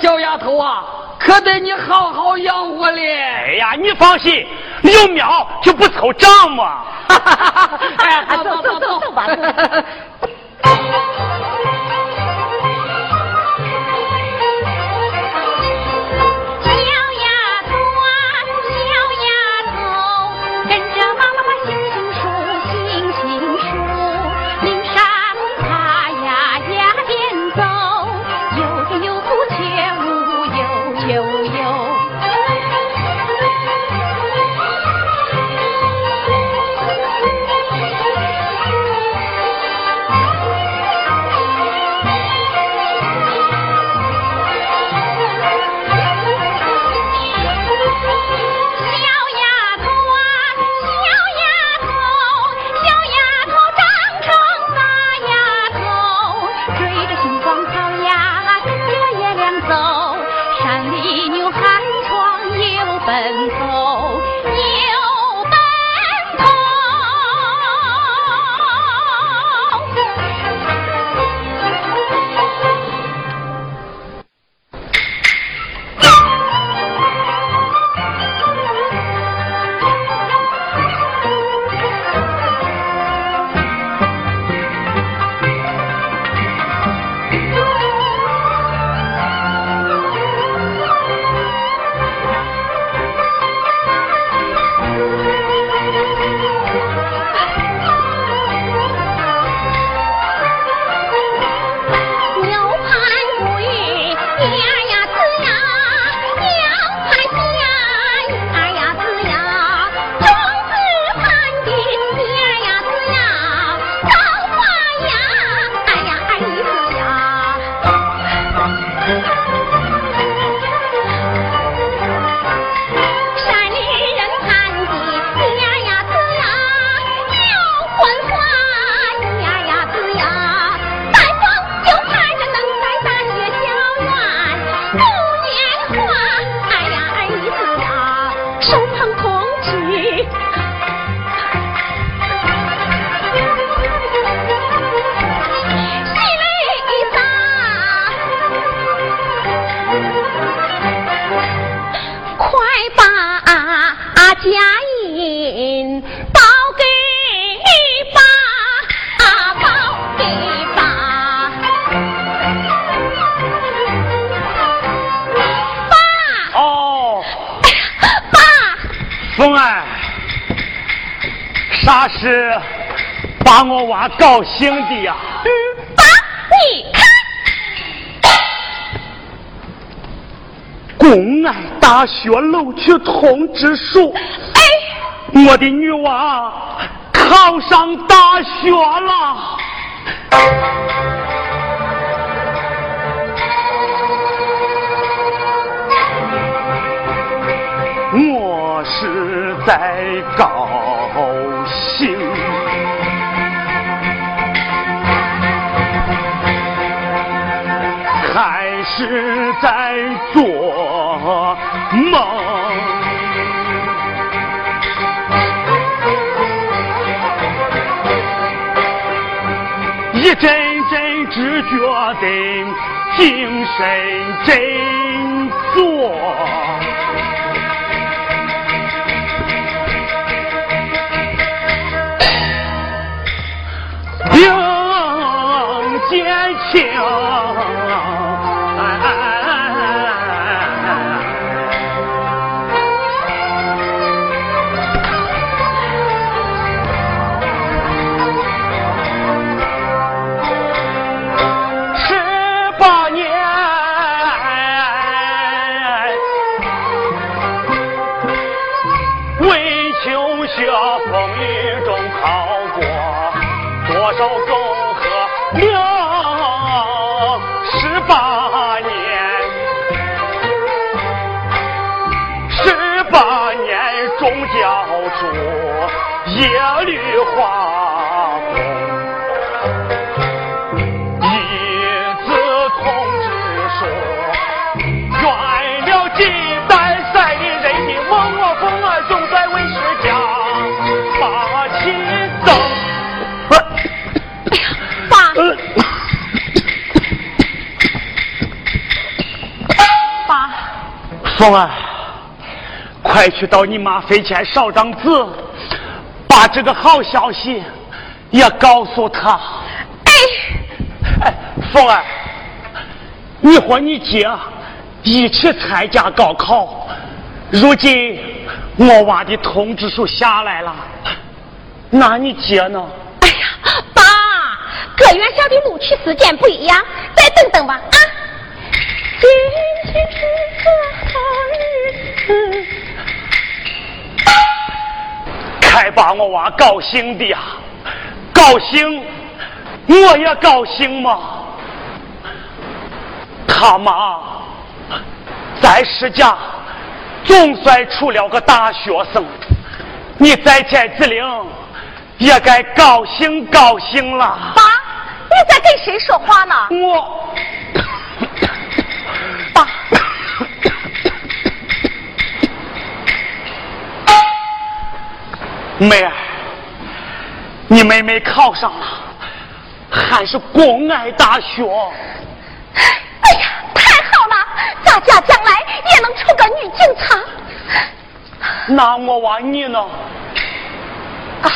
小丫头啊，可得你好好养活嘞。哎呀，你放心，有苗就不愁长嘛。哎，高兴的呀！嗯，爸，你看，公安大学录取通知书，哎，我的女娃考上大学了。我是在高兴。是在做梦，一阵阵直觉的精神振作，并坚强。凤儿，快去到你妈坟前烧张纸，把这个好消息也告诉她。哎，哎，凤儿，你和你姐一起参加高考，如今我娃的通知书下来了，那你姐呢？哎呀，爸，各院校的录取时间不一样，再等等吧啊。今天是个好日子。开把我娃高兴的呀，高兴，我也高兴嘛。他妈在石家总算出了个大学生，你在天之灵也该高兴高兴了。爸，你在跟谁说话呢？我。爸，妹儿，你妹妹考上了，还是公安大学。哎呀，太好了，咱家将来也能出个女警察。那我问你呢？啊，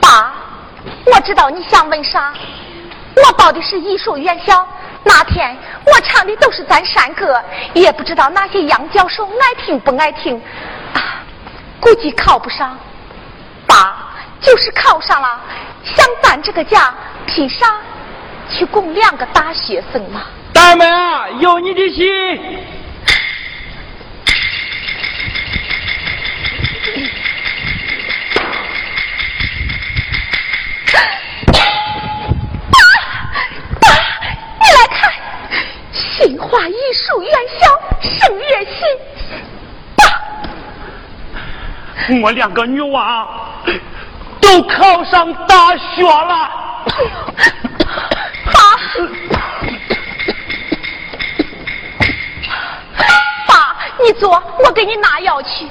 爸，我知道你想问啥。我报的是艺术院校，那天我唱的都是咱山歌，也不知道那些杨教授爱听不爱听，啊，估计考不上。爸，就是考上了，像咱这个家，凭啥去供两个大学生嘛？大妹啊，有你的心。新华艺术院校声乐系，爸，我两个女娃都考上大学了。爸爸你坐我给你拿药去。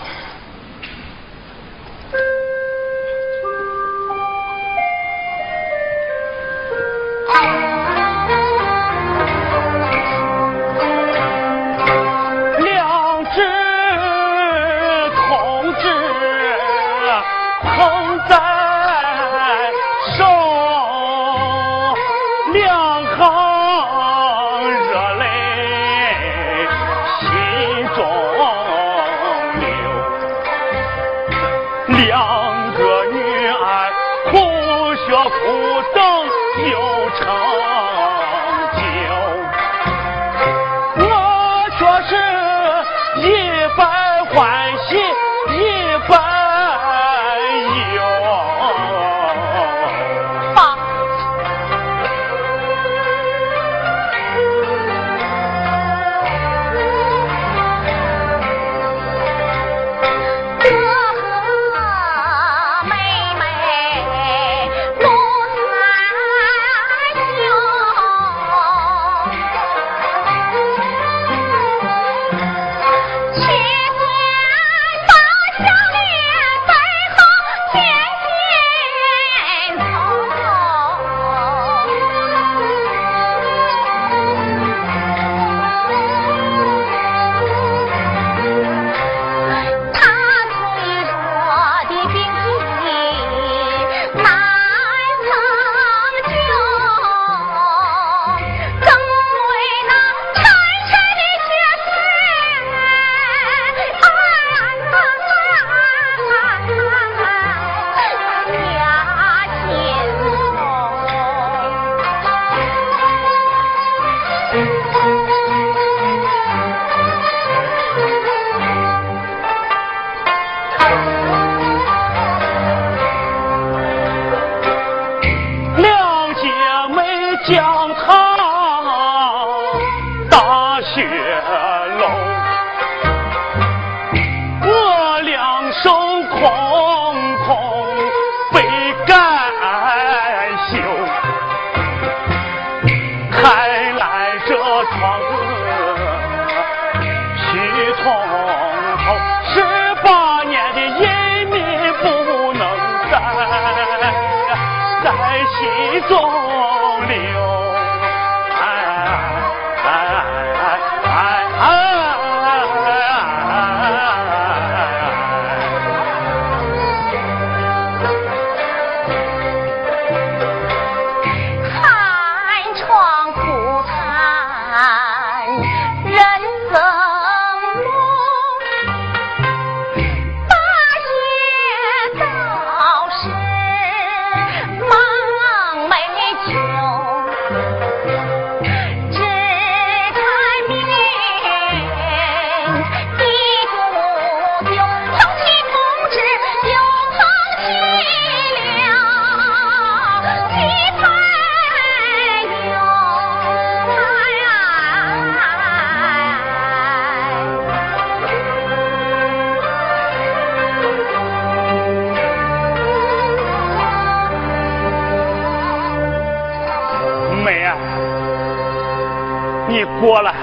过来。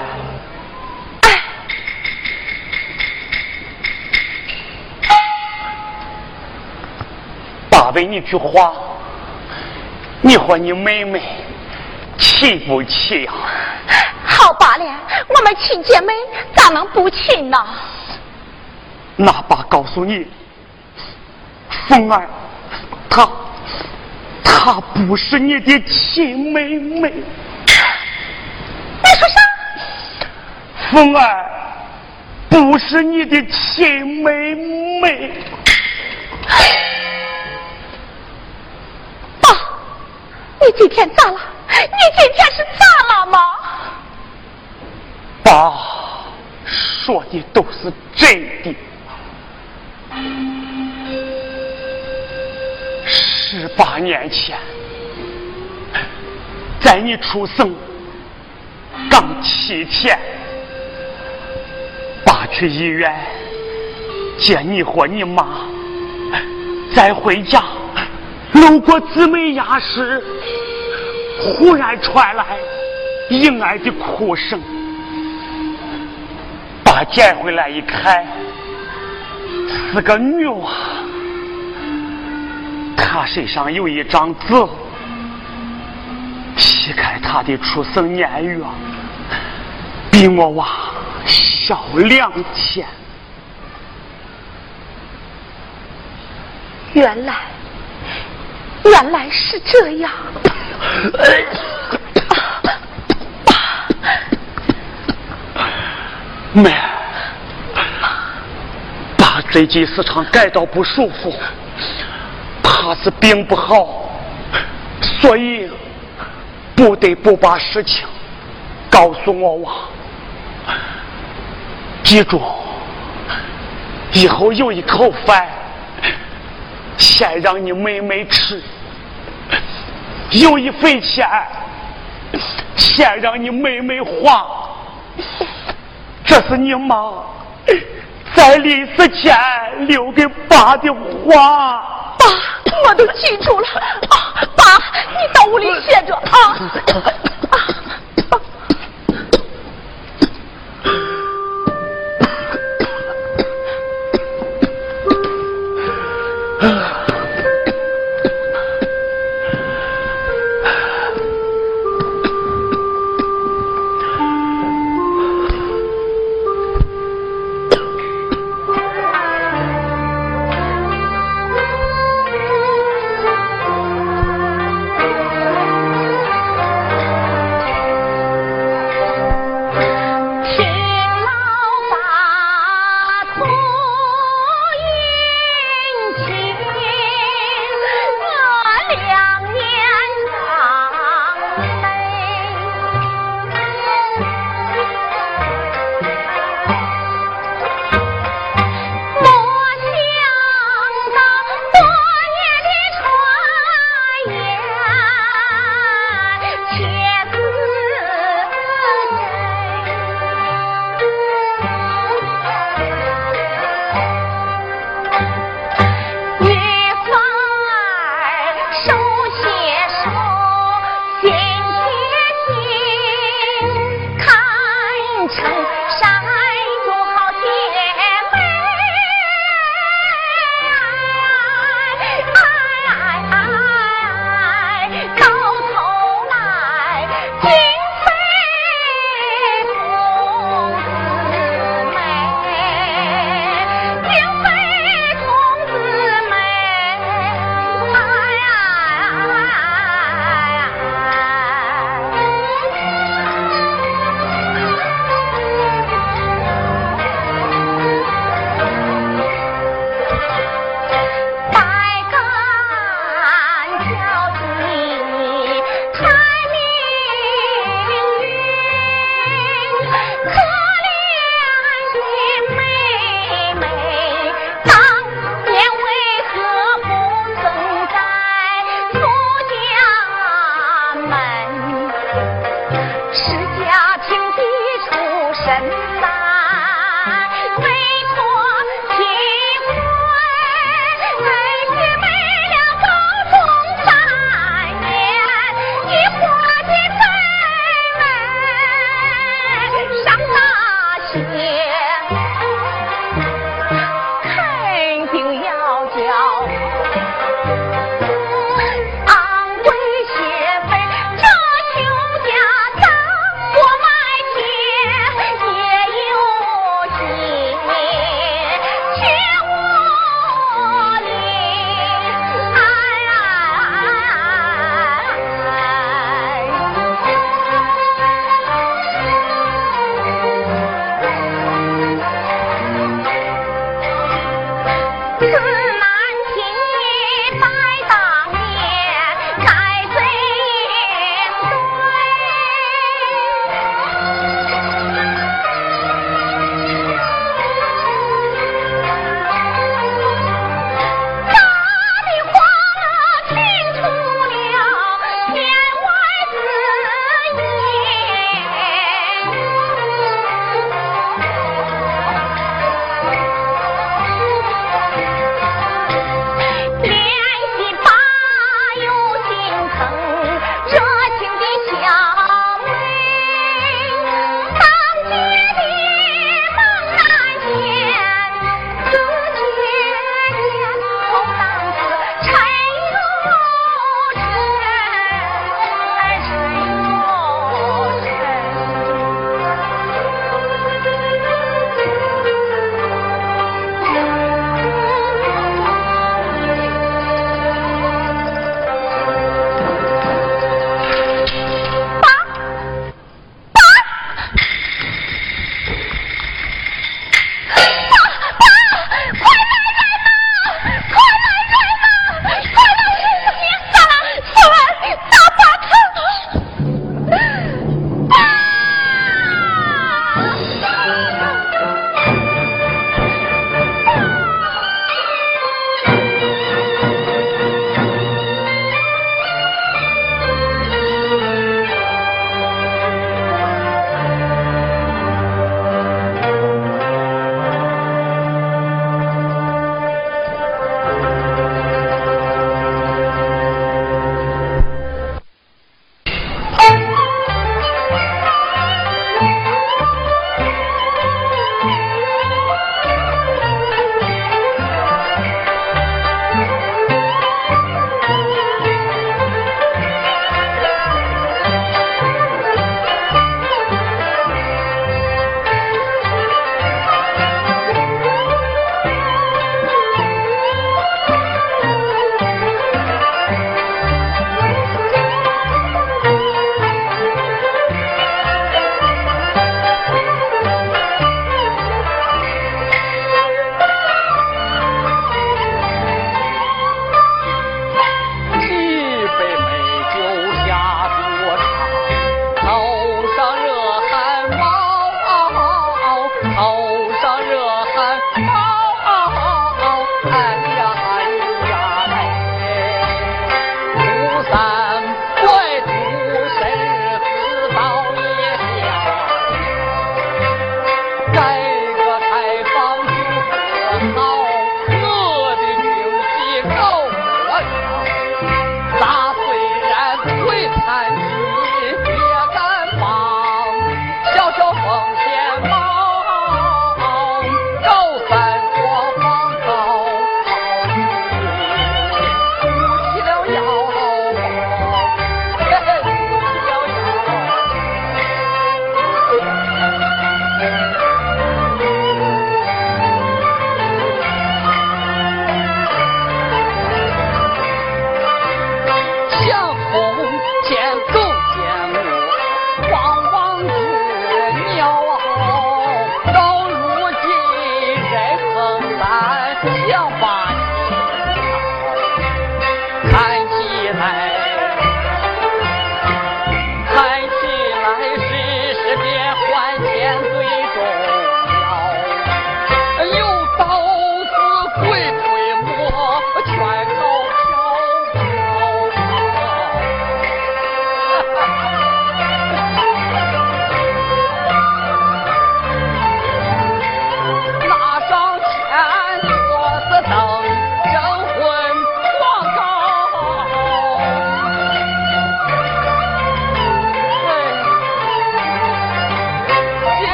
爸为你句话，你和你妹妹亲不亲呀？好罢了，我们亲姐妹咋能不亲呢？那爸告诉你，凤儿，她她不是你的亲妹妹。你说啥？凤儿不是你的亲妹妹。爸你今天咋了？你今天是咋了吗？爸说的都是真的。十八年前，在你出生刚七天，爸去医院接你和你妈，再回家。路过姊妹牙时，忽然传来婴儿的哭声。把捡回来一看，是个女娃。她身上有一张字，劈开她的出生年月，比我娃小两天。原来。原来是这样，妹，爸最近时常感到不舒服，怕是病不好，所以不得不把事情告诉我娃。记住，以后有一口饭，先让你妹妹吃。有一分钱，先让你妹妹花，这是你妈在临死前留给爸的话。爸，我都记住了。爸，你到屋里歇着啊。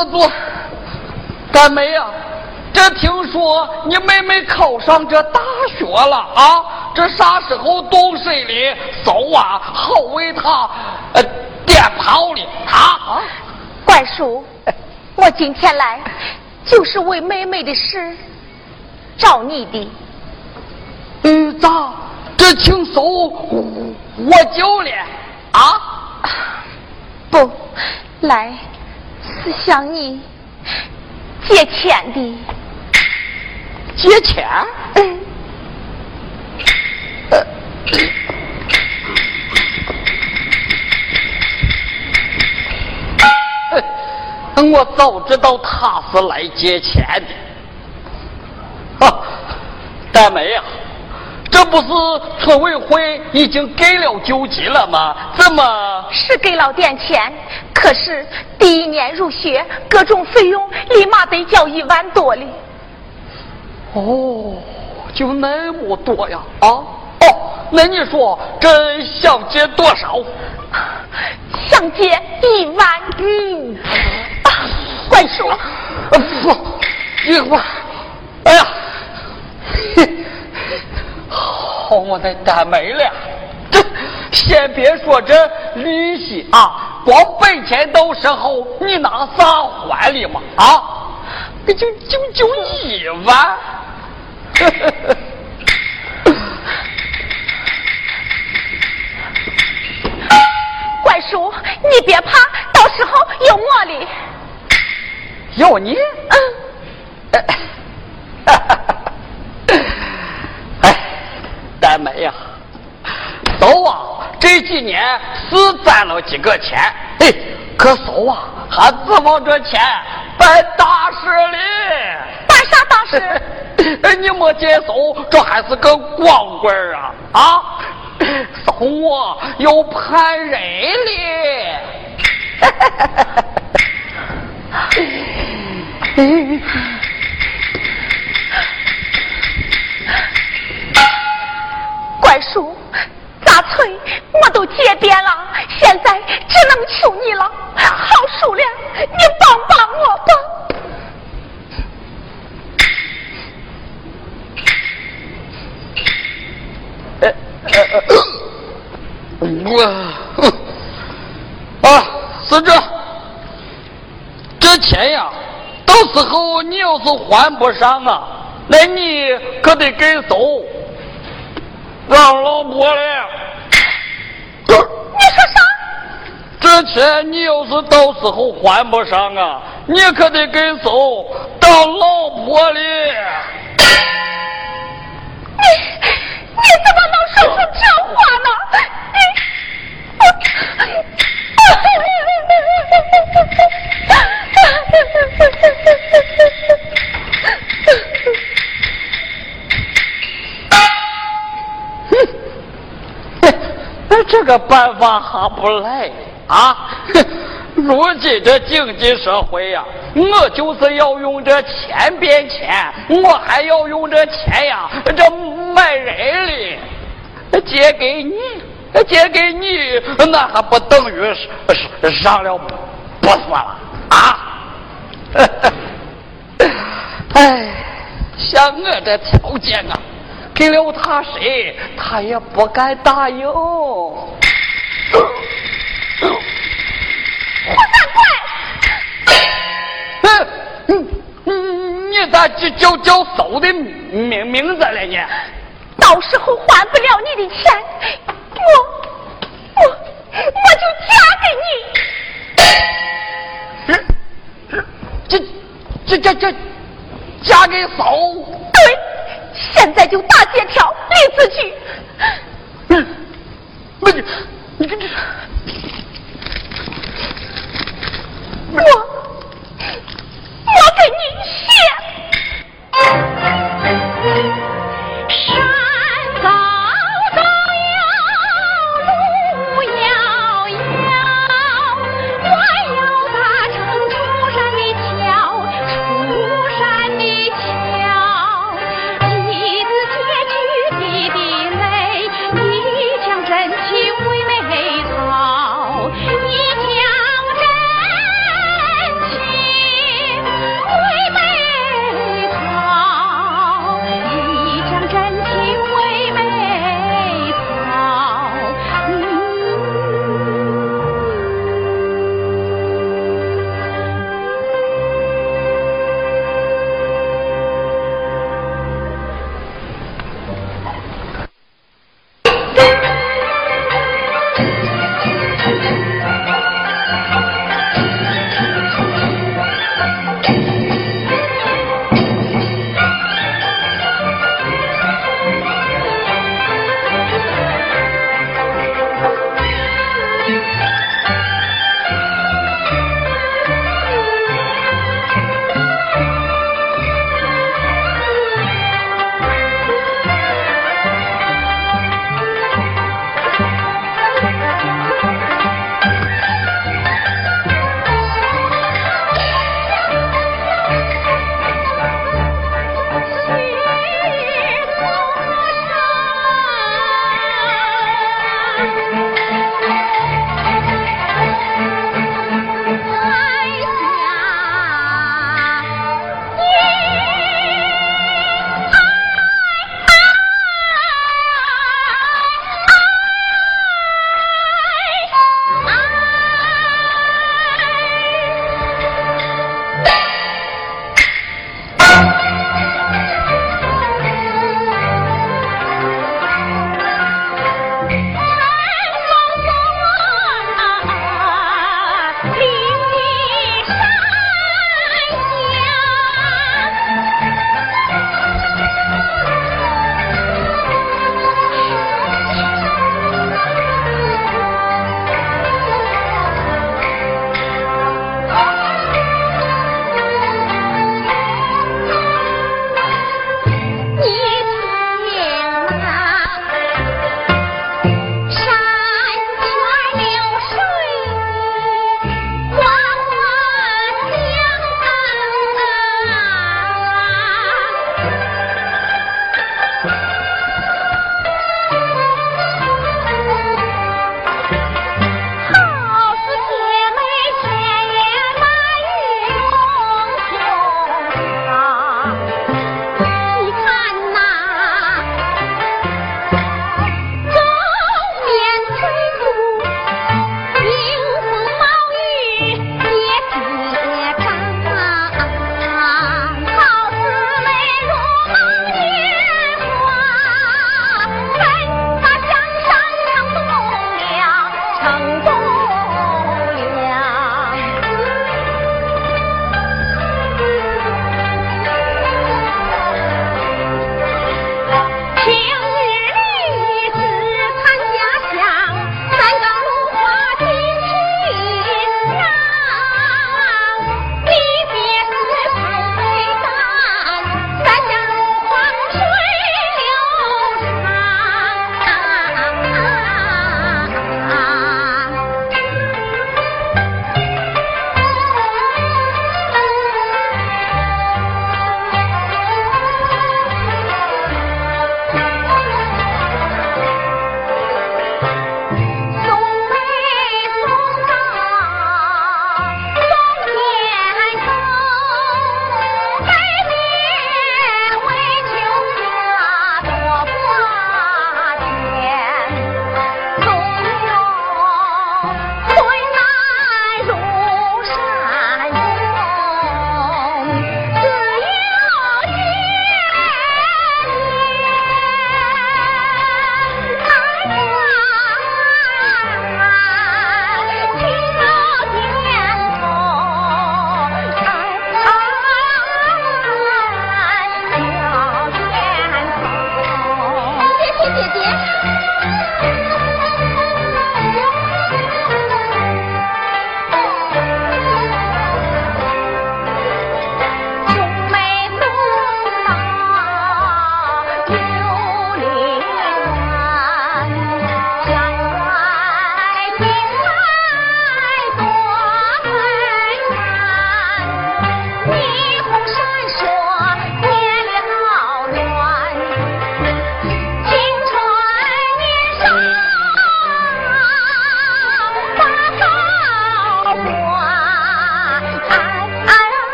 坐坐坐。大梅呀，这听说你妹妹考上这大学了啊？这啥时候动身的？走啊，好为她呃点炮的啊！怪叔，我今天来就是为妹妹的事找你的。嗯，咋？这请收我救了啊？不，来是向你借钱的。借钱？嗯。我早知道他是来借钱的。啊，大梅呀。这不是村委会已经给了救济了吗？怎么是给了点钱？可是第一年入学，各种费用立马得交一万多哩。哦，就那么多呀？啊？哦，那你说这想借多少？想借一万。嗯。怪叔。不，一万。哎呀。好，我的大没了。这先别说这利息啊，光本钱到时候你拿啥还的嘛？啊，就就就一万。怪叔，你别怕，到时候有我哩。有你？嗯。哈哈。大梅呀，走啊！这几年是攒了几个钱，哎，可嫂啊，还指望着钱办大事哩。办啥大事？哎，你没接手，这还是个光棍啊！啊，嫂我有盼人哩。怪叔，咋催我都借遍了，现在只能求你了。好数了，你帮帮我吧。我啊，是这，这钱呀，到时候你要是还不上啊，那你可得给走。让老婆嘞！你说啥？这钱你要是到时候还不上啊，你可得给走当老婆哩！你你怎么能说出这话呢？这个办法还不赖啊！如今这经济社会呀，我就是要用这钱变钱，我还要用这钱呀，这买人哩。借给你，借给你，那还不等于是上了不算了啊？哎，像我这条件啊！给了他谁，他也不敢答应。胡三怪，嗯，你咋叫叫叫嫂的名名字了呢？到时候还不了你的钱，我我我就嫁给你。这这这这嫁给嫂？对。现在就打借条立字据。嗯，那你你跟这，我我给你写。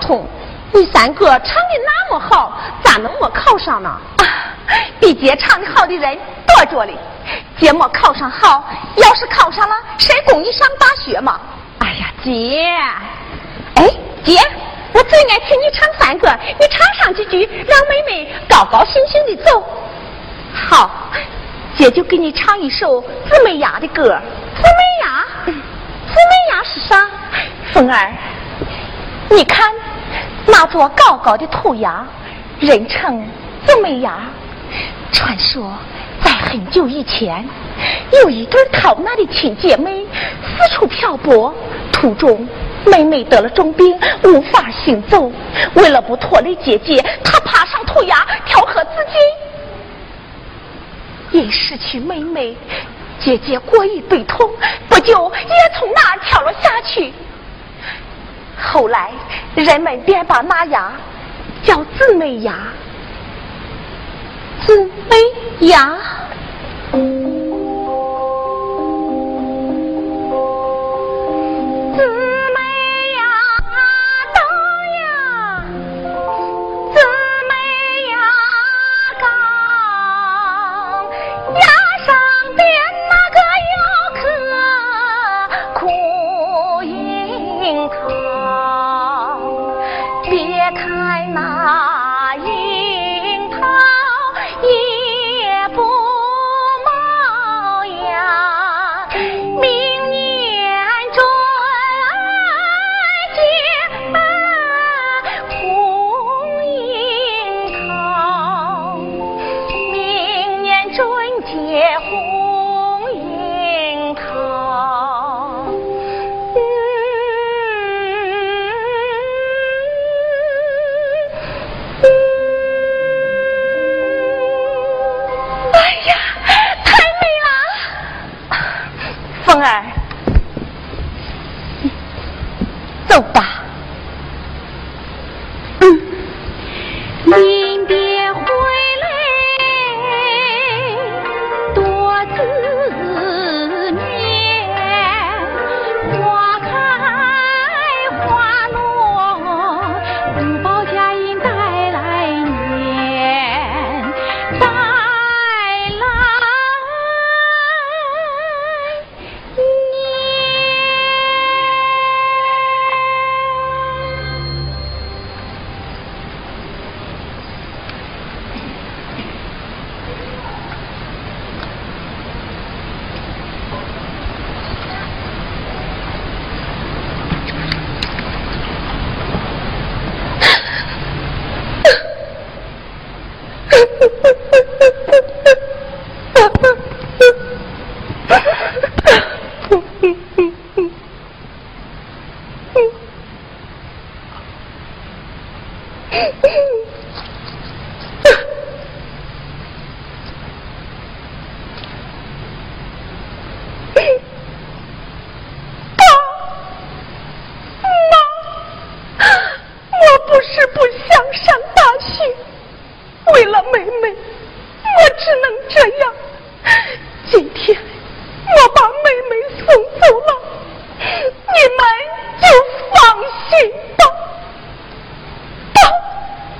通，你三哥唱的那么好，咋能没考上呢？啊比姐唱的好的人多着哩。姐没考上好，要是考上了，谁供你上大学嘛？哎呀，姐，哎，姐，我最爱听你唱山歌，你唱上几句，让妹妹高高兴兴的走。好，姐就给你唱一首姊妹牙的歌。姊妹牙，姊妹牙是啥？凤儿，你看那座高高的土崖，人称姊妹崖。传说在很久以前，有一对逃难的亲姐妹，四处漂泊，途中妹妹得了重病，无法行走。为了不拖累姐姐，她爬上土崖跳河自尽。因失去妹妹，姐姐过于悲痛，不久也从那儿跳了下去。后来，人们便把那牙叫姊妹牙，姊妹牙。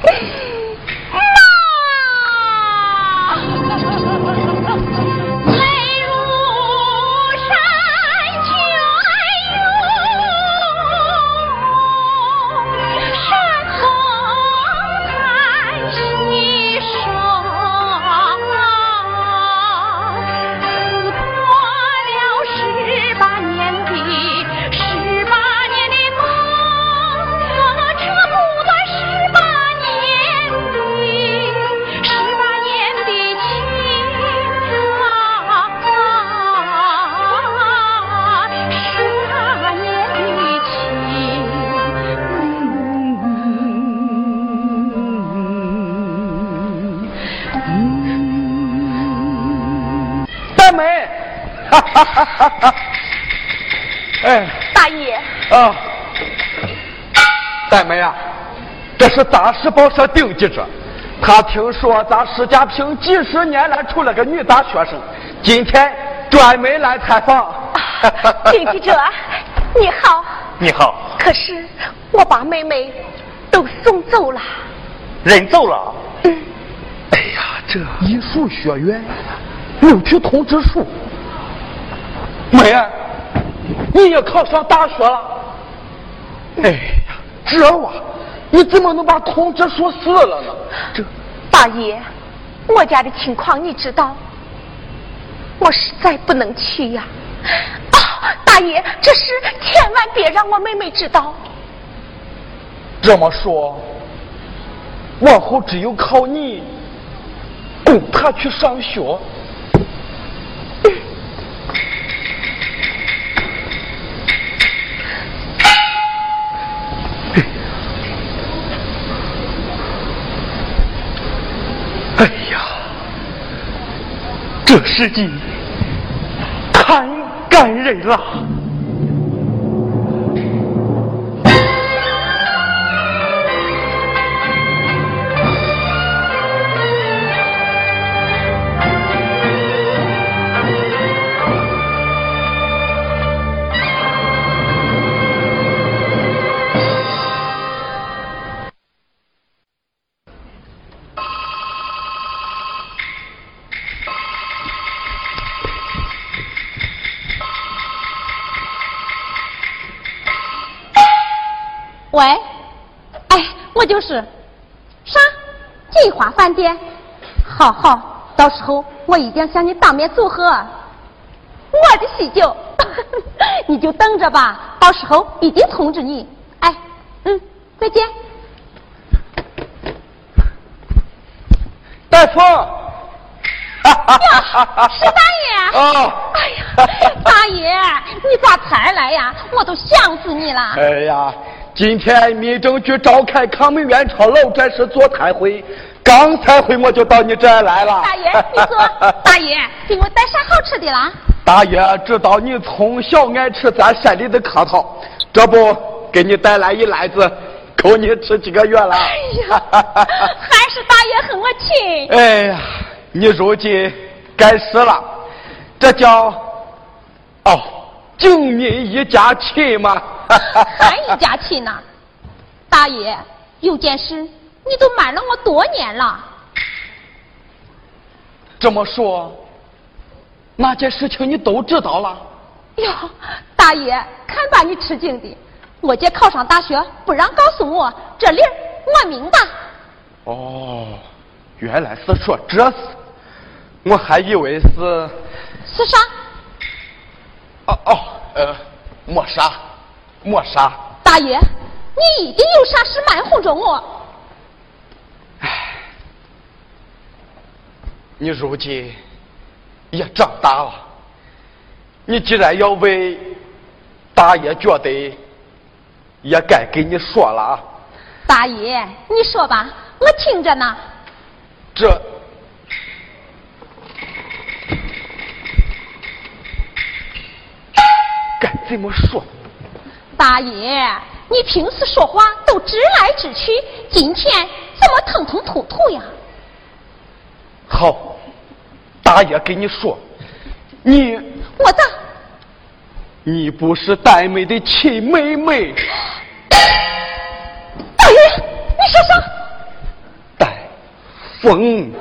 Hey! 是大师报社订记者，他听说咱石家坪几十年来出了个女大学生，今天专门来采访。订记者，你好。你好。可是我把妹妹都送走了。人走了。嗯。哎呀，这艺术学院录取通知书。妹儿，你也考上大学了。哎呀，这娃，你怎么能把通知书撕了呢？这，大爷，我家的情况你知道，我实在不能去呀。啊，大爷，这事千万别让我妹妹知道。这么说，往后只有靠你供她去上学。哎呀，这是你太感人了。喂，哎，我就是，啥？金华饭店？好好，到时候我一定向你当面祝贺。我的喜酒，你就等着吧，到时候一定通知你。哎，嗯，再见。大夫。呀，石大爷！啊！哎呀，大爷，你咋才来呀？我都想死你了。哎呀。今天民政局召开抗美援朝老战士座谈会，刚才会我就到你这儿来了。大爷，你坐。大爷，给我带啥好吃的啦？大爷知道你从小爱吃咱山里的核桃，这不给你带来一篮子，够你吃几个月了。哎呀，还是大爷和我亲。哎呀，你如今该死了，这叫哦，警民一家亲嘛。还一家亲呢，大爷，有件事你都瞒了我多年了。这么说，那件事情你都知道了？哟，大爷，看把你吃惊的！我姐考上大学，不让告诉我，这理儿我明白。哦，原来是说这事，我还以为是。是啥？哦哦，呃，没啥。没啥，大爷，你一定有啥事瞒哄着我。唉，你如今也长大了，你既然要问，大爷觉得也该给你说了啊。大爷，你说吧，我听着呢。这该怎么说？大爷，你平时说话都直来直去，今天怎么吞吞吐吐呀？好，大爷跟你说，你我咋？你不是戴妹的亲妹妹。大爷，你说啥？戴风。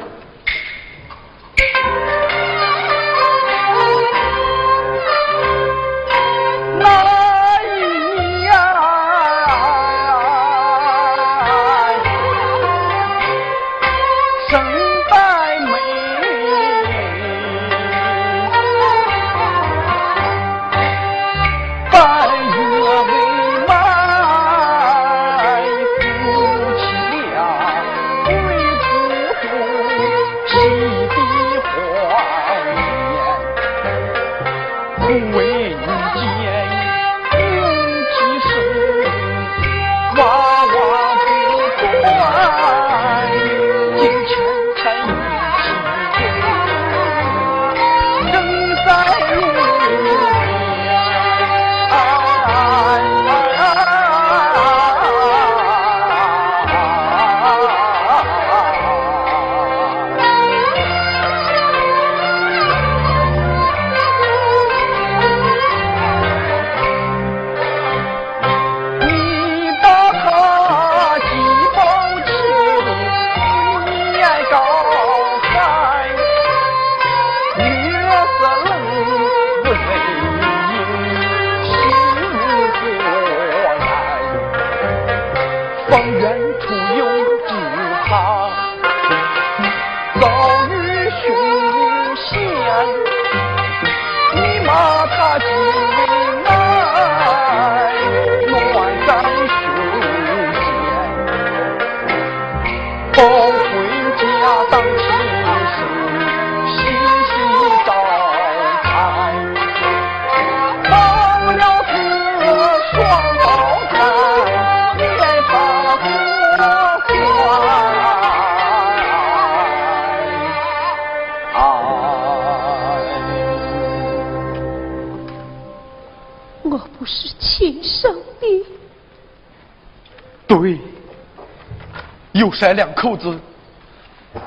有山两口子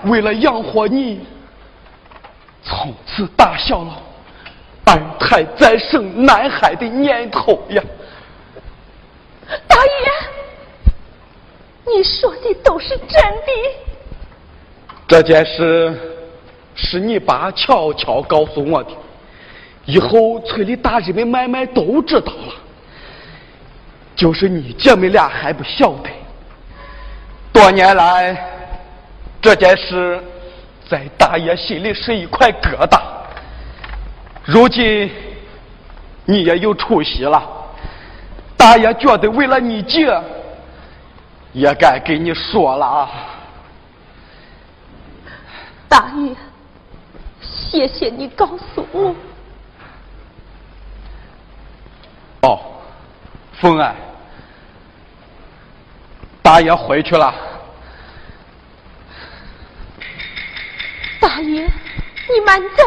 为了养活你，从此打消了二胎再生男孩的念头呀。大爷，你说的都是真的。这件事是你爸悄悄告诉我的，以后村里大人们、买卖都知道了。就是你姐妹俩还不晓得，多年来这件事在大爷心里是一块疙瘩。如今你也有出息了，大爷觉得为了你姐，也该给你说了啊。大爷，谢谢你告诉我。哦，凤安，大爷回去了。大爷，你慢走。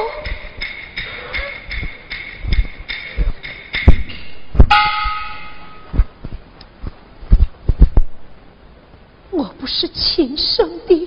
我不是亲生的。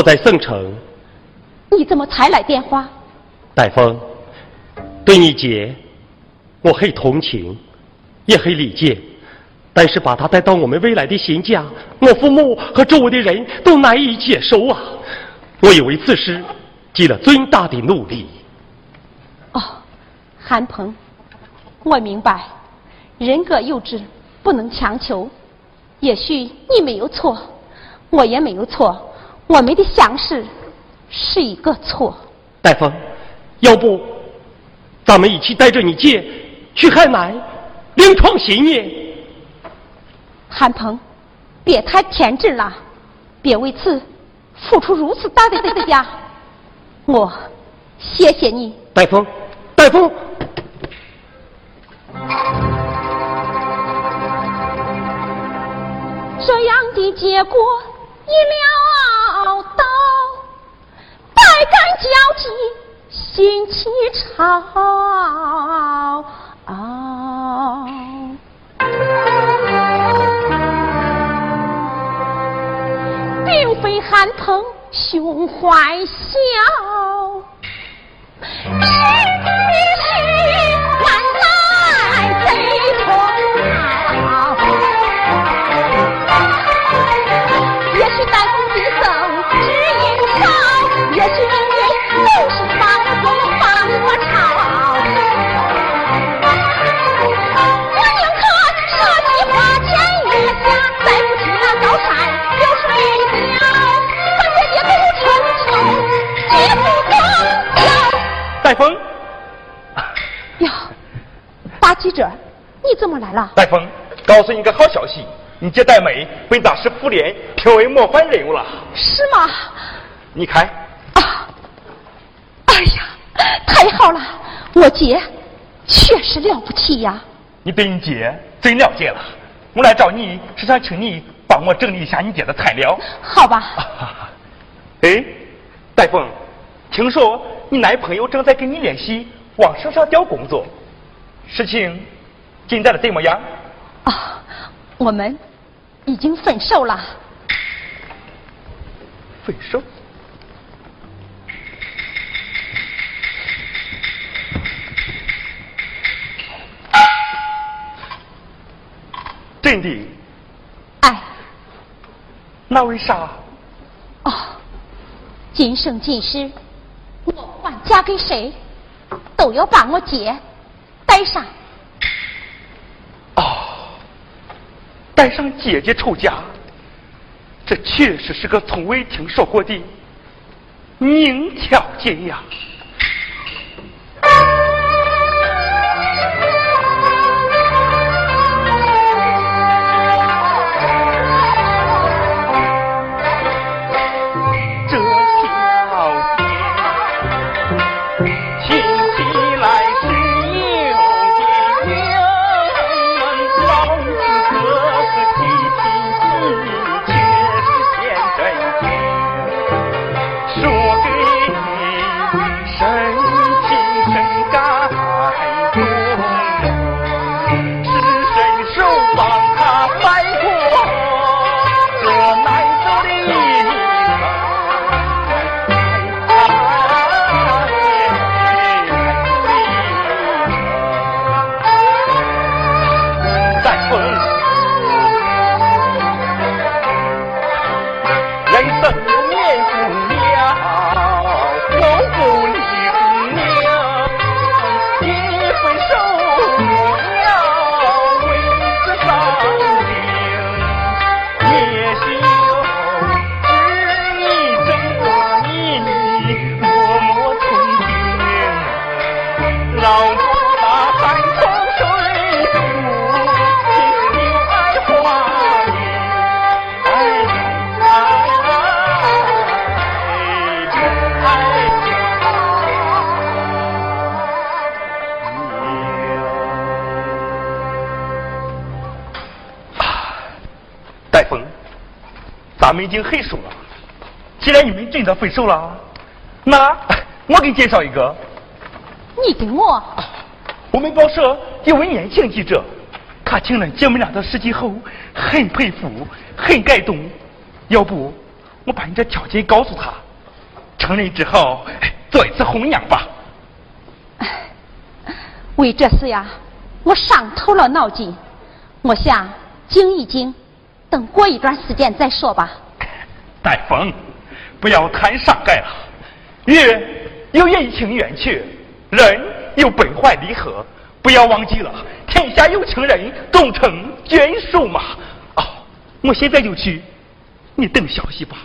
我在省城。你怎么才来电话？戴峰，对你姐，我很同情，也很理解，但是把她带到我们未来的新家，我父母和周围的人都难以接受啊！我也为此事尽了最大的努力。哦，韩鹏，我明白，人各有志，不能强求。也许你没有错，我也没有错，我们的相识是一个错。戴峰，要不咱们一起带着你姐去海南另创新业？韩鹏，别太天真了，别为此付出如此大的代价。我谢谢你，戴峰，戴峰。这样的结果意料到，百感交集，心起潮。并非寒朋胸怀笑，是是大记者，你怎么来了？戴峰，告诉你个好消息，你姐戴美被大师妇联评为模范人物了。是吗？你看，啊！哎呀，太好了！我姐确实了不起呀。你对你姐真了解了。我来找你是想请你帮我整理一下你姐的材料。好吧。哎，戴峰，听说你男朋友正在跟你联系往身上调工作，事情进展的怎么样？啊，我们已经分手了。分手？真的？哎，那为啥？哦，今生今世，我不管嫁给谁，都要把我姐带上。哦，带上姐姐出嫁，这确实是个从未听说过的名条件呀。咱们已经很熟了。既然你们真的分手了，那我给你介绍一个。你给我我们报社有位年轻记者，他听了姐妹俩的事迹后，很佩服，很感动。要不，我把你这条件告诉他，成人之后做一次红娘吧。为这事呀，我伤透了脑筋。我想静一静，等过一段时间再说吧。丹凤，不要太伤感了。月有阴晴圆缺，人有悲欢离合，不要忘记了，天下有情人终成眷属嘛。哦，我现在就去，你等消息吧。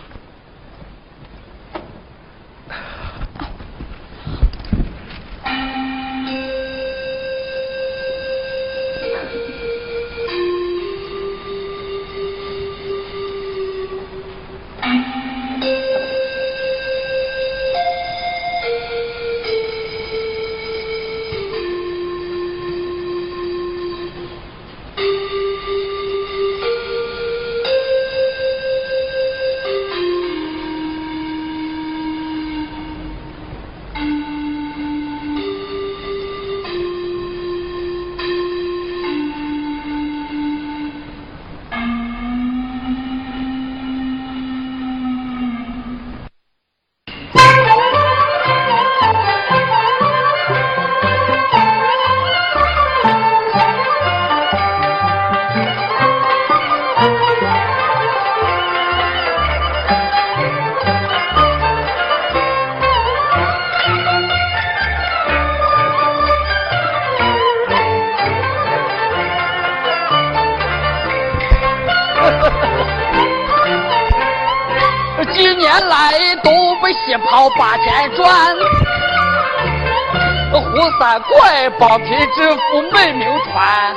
三怪帮皮之父没名传，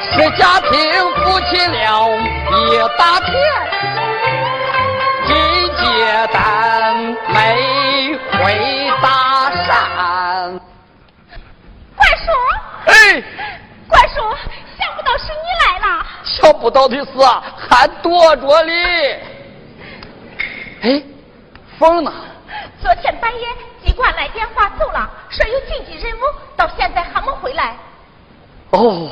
是家庭夫妻了一大片，金阶丹没回大山。怪叔，哎，怪叔，想不到是你来了。想不到的是啊，还躲着哩。哎，凤呢？昨天半夜机关来电话走了，说有紧急任务，到现在还没回来。哦，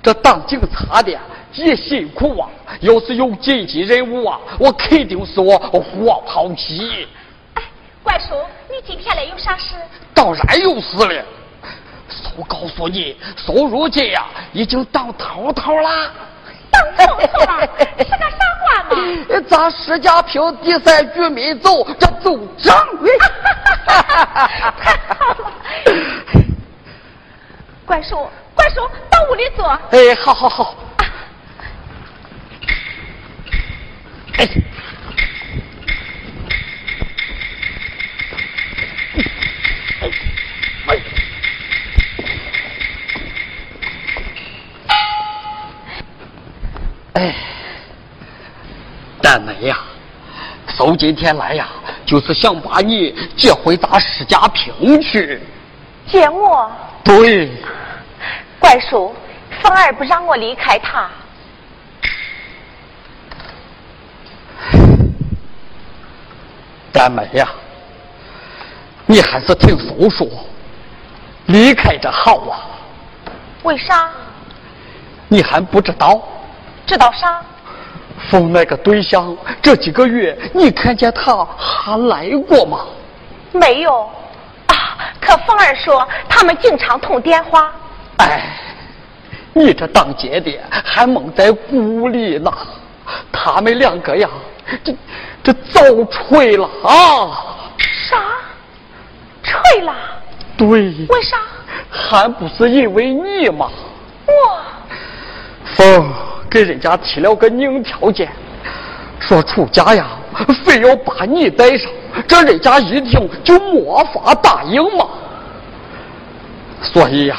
这当警察的也辛苦啊！要是有紧急任务啊，我肯定是我火炮机。哎，怪叔，你今天来有啥事？当然有事了。我告诉你，苏如今呀，已经当头头了。当是个啥官嘛？咱石家坪第三居民组这组长。太好了！怪叔，怪叔，到屋里坐。哎，好好好。哎。哎。呀，搜今天来呀，就是想把你接回咱石家坪去。接我？对。怪叔，凤儿不让我离开他。丹梅呀，你还是听叔说，离开这好啊。为啥？你还不知道？知道啥？凤那个对象，这几个月你看见他还来过吗？没有。啊，可凤儿说他们经常通电话。哎，你这当姐的还蒙在鼓里呢。他们两个呀，这这早吹了啊！啥？吹了？对。为啥？还不是因为你吗？我。凤。给人家提了个硬条件，说出家呀，非要把你带上，这人家一听就没法答应嘛。所以呀，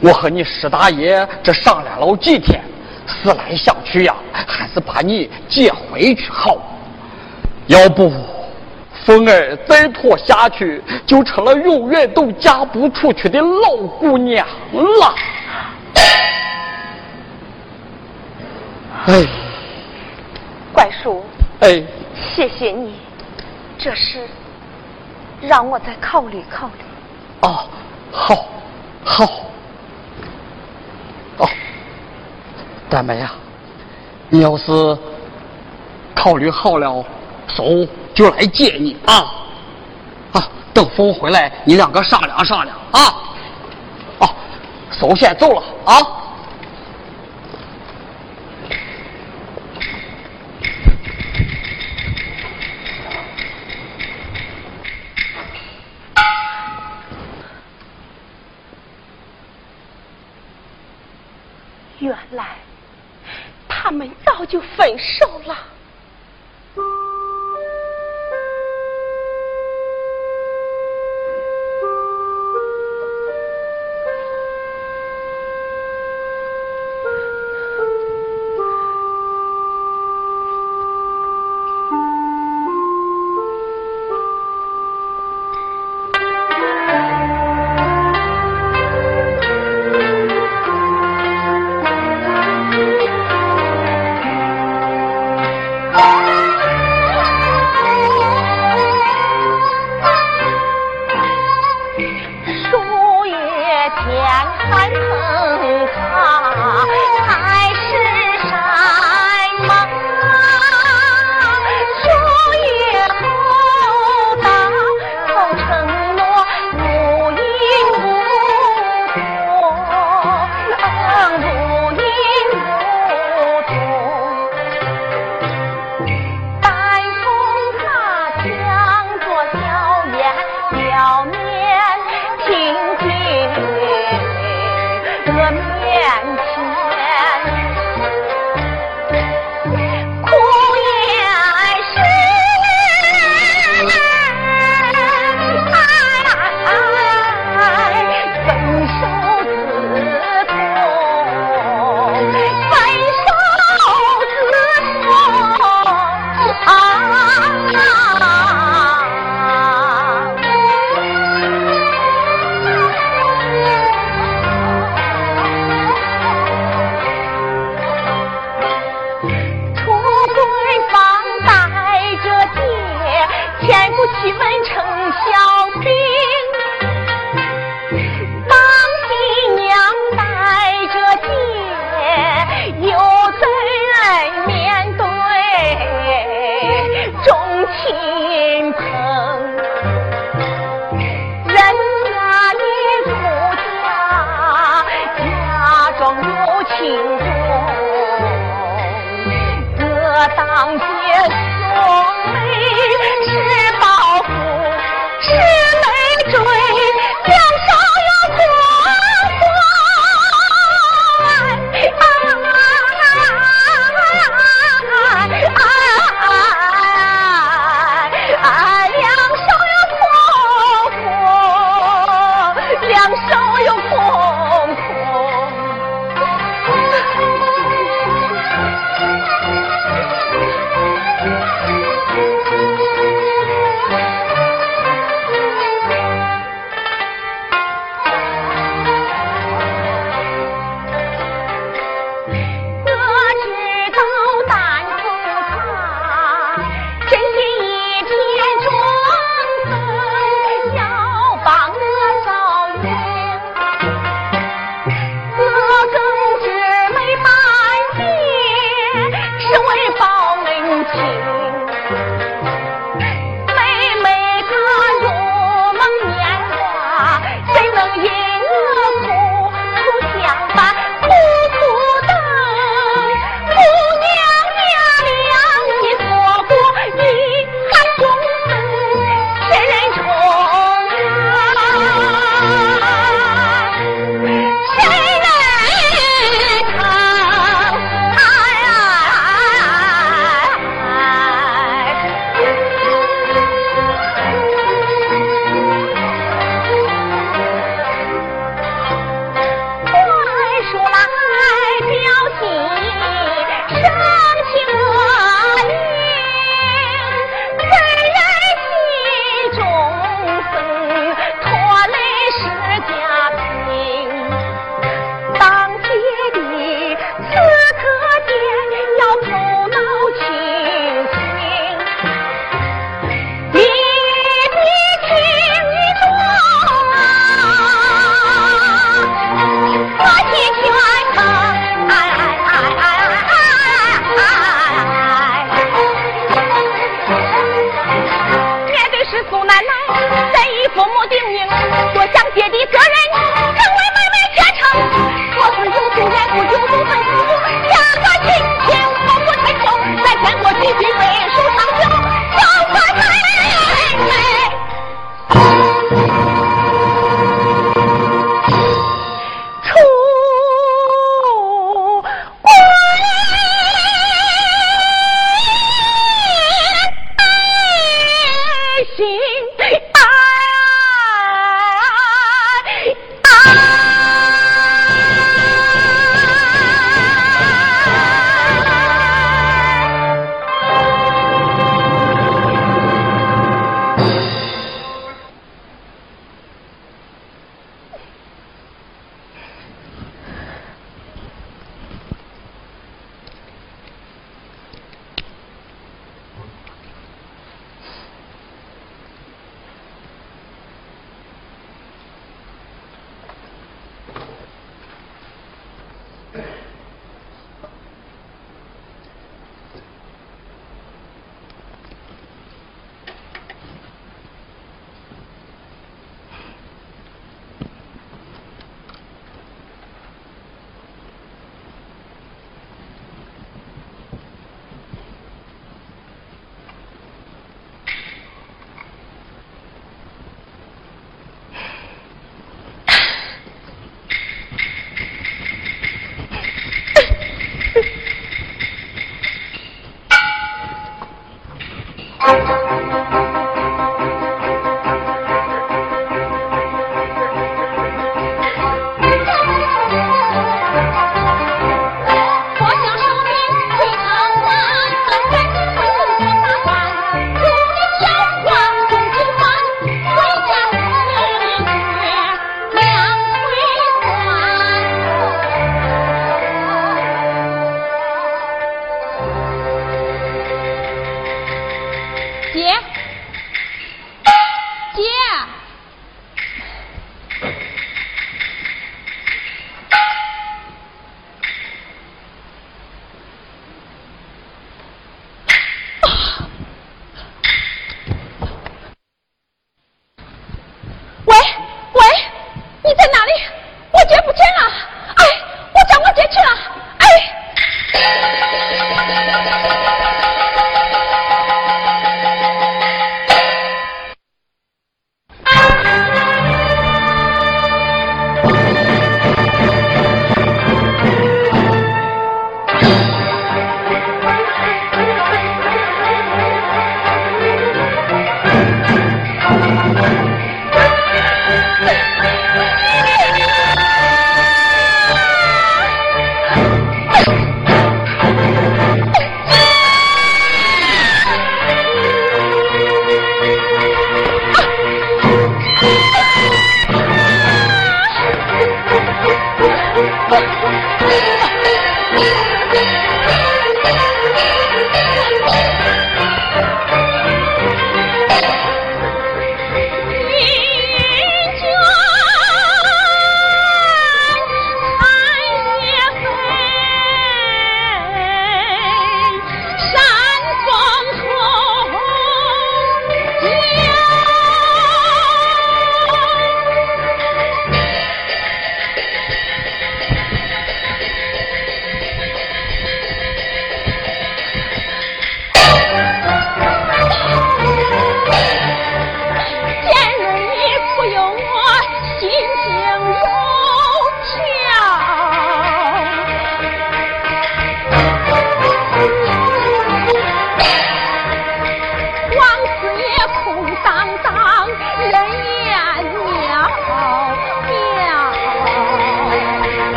我和你石大爷这商量了几天，思来想去呀，还是把你接回去好。要不，凤儿再拖下去，就成了永远都嫁不出去的老姑娘了。哎，怪叔，哎，谢谢你，这事让我再考虑考虑。哦，好，好。哦大梅呀，你要是考虑好了，叔就来接你啊！啊，等风回来，你两个商量商量啊！啊，叔先走了啊！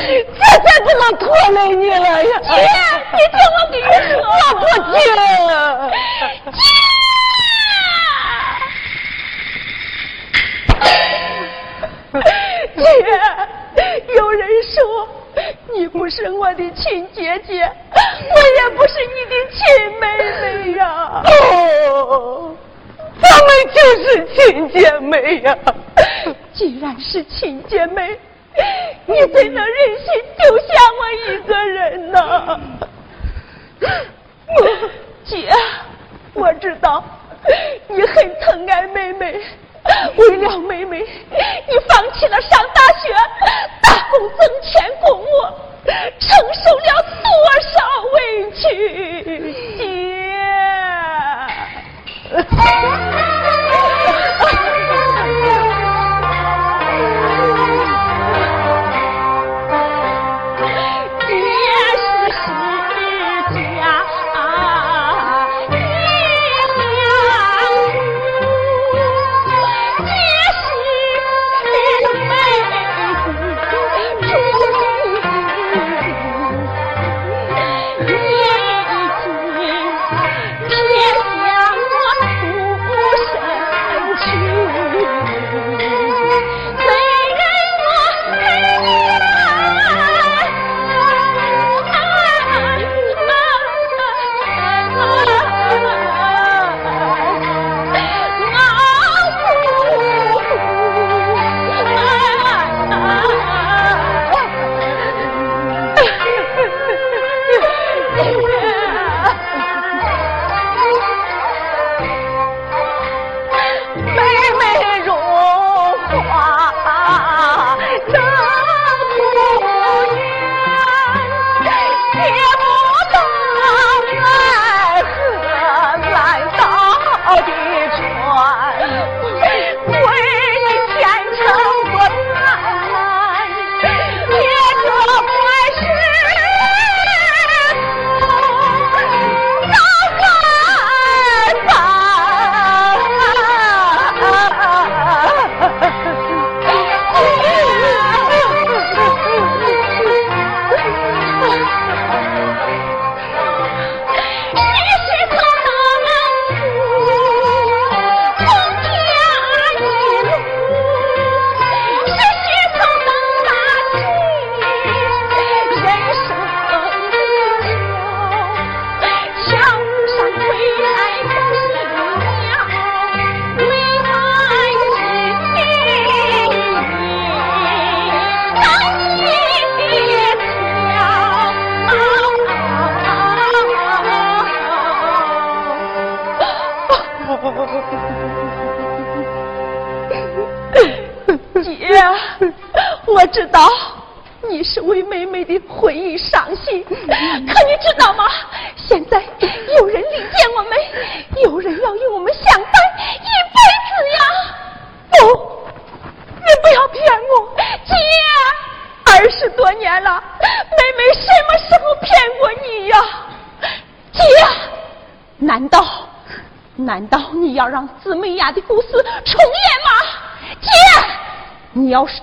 姐再不能拖累你了呀姐你听我给你说我不听姐姐有人说你不是我的亲姐姐我也不是你的亲妹妹呀哦咱们就是亲姐妹呀既然是亲姐妹你怎能忍心丢下我一个人呢？姐，我知道你很疼爱妹妹。为了妹妹，你放弃了上大学，打工挣钱供我，承受了多少委屈，姐。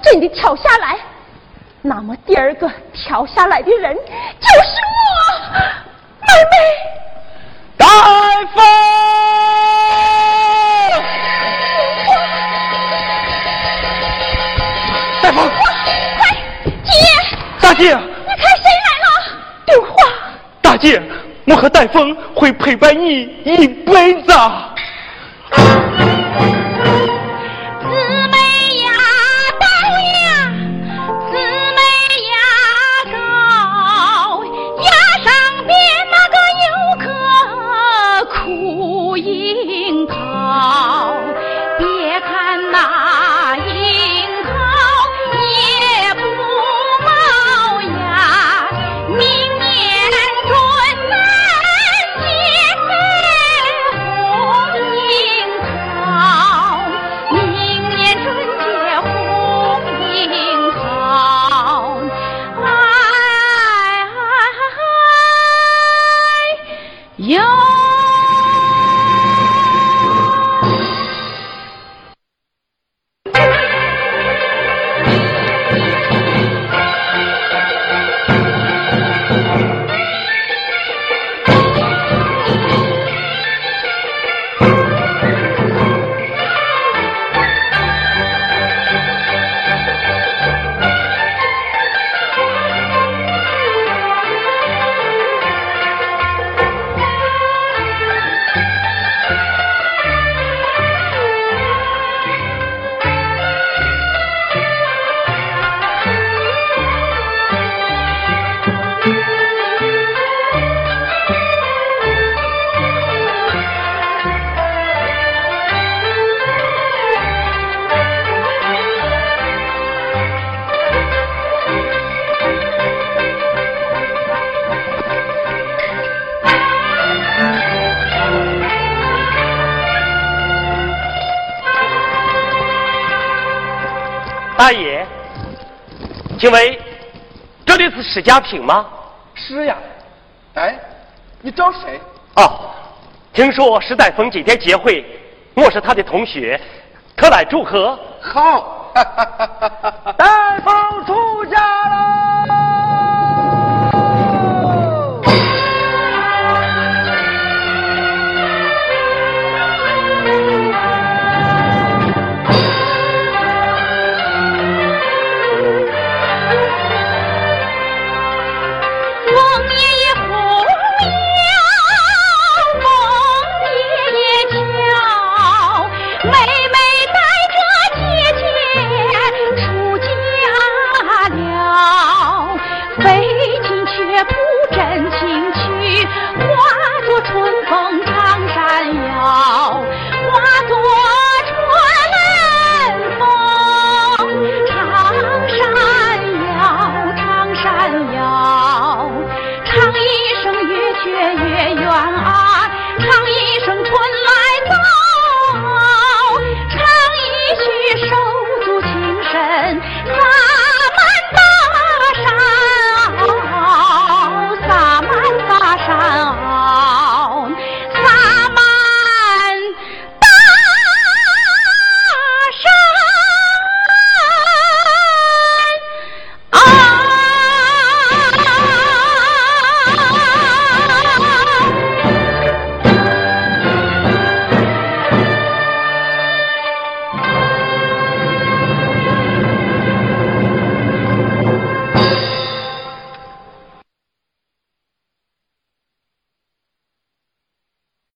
真的跳下来，那么第二个跳下来的人就是我，妹妹。大夫，大夫，快，姐，大姐，你看谁来了？电话，大姐，我和戴峰会陪伴你一辈子。请问这里是史家坪吗？是呀。哎，你找谁？哦，听说石代峰今天结婚，我是他的同学，特来祝贺。好，代峰出家了。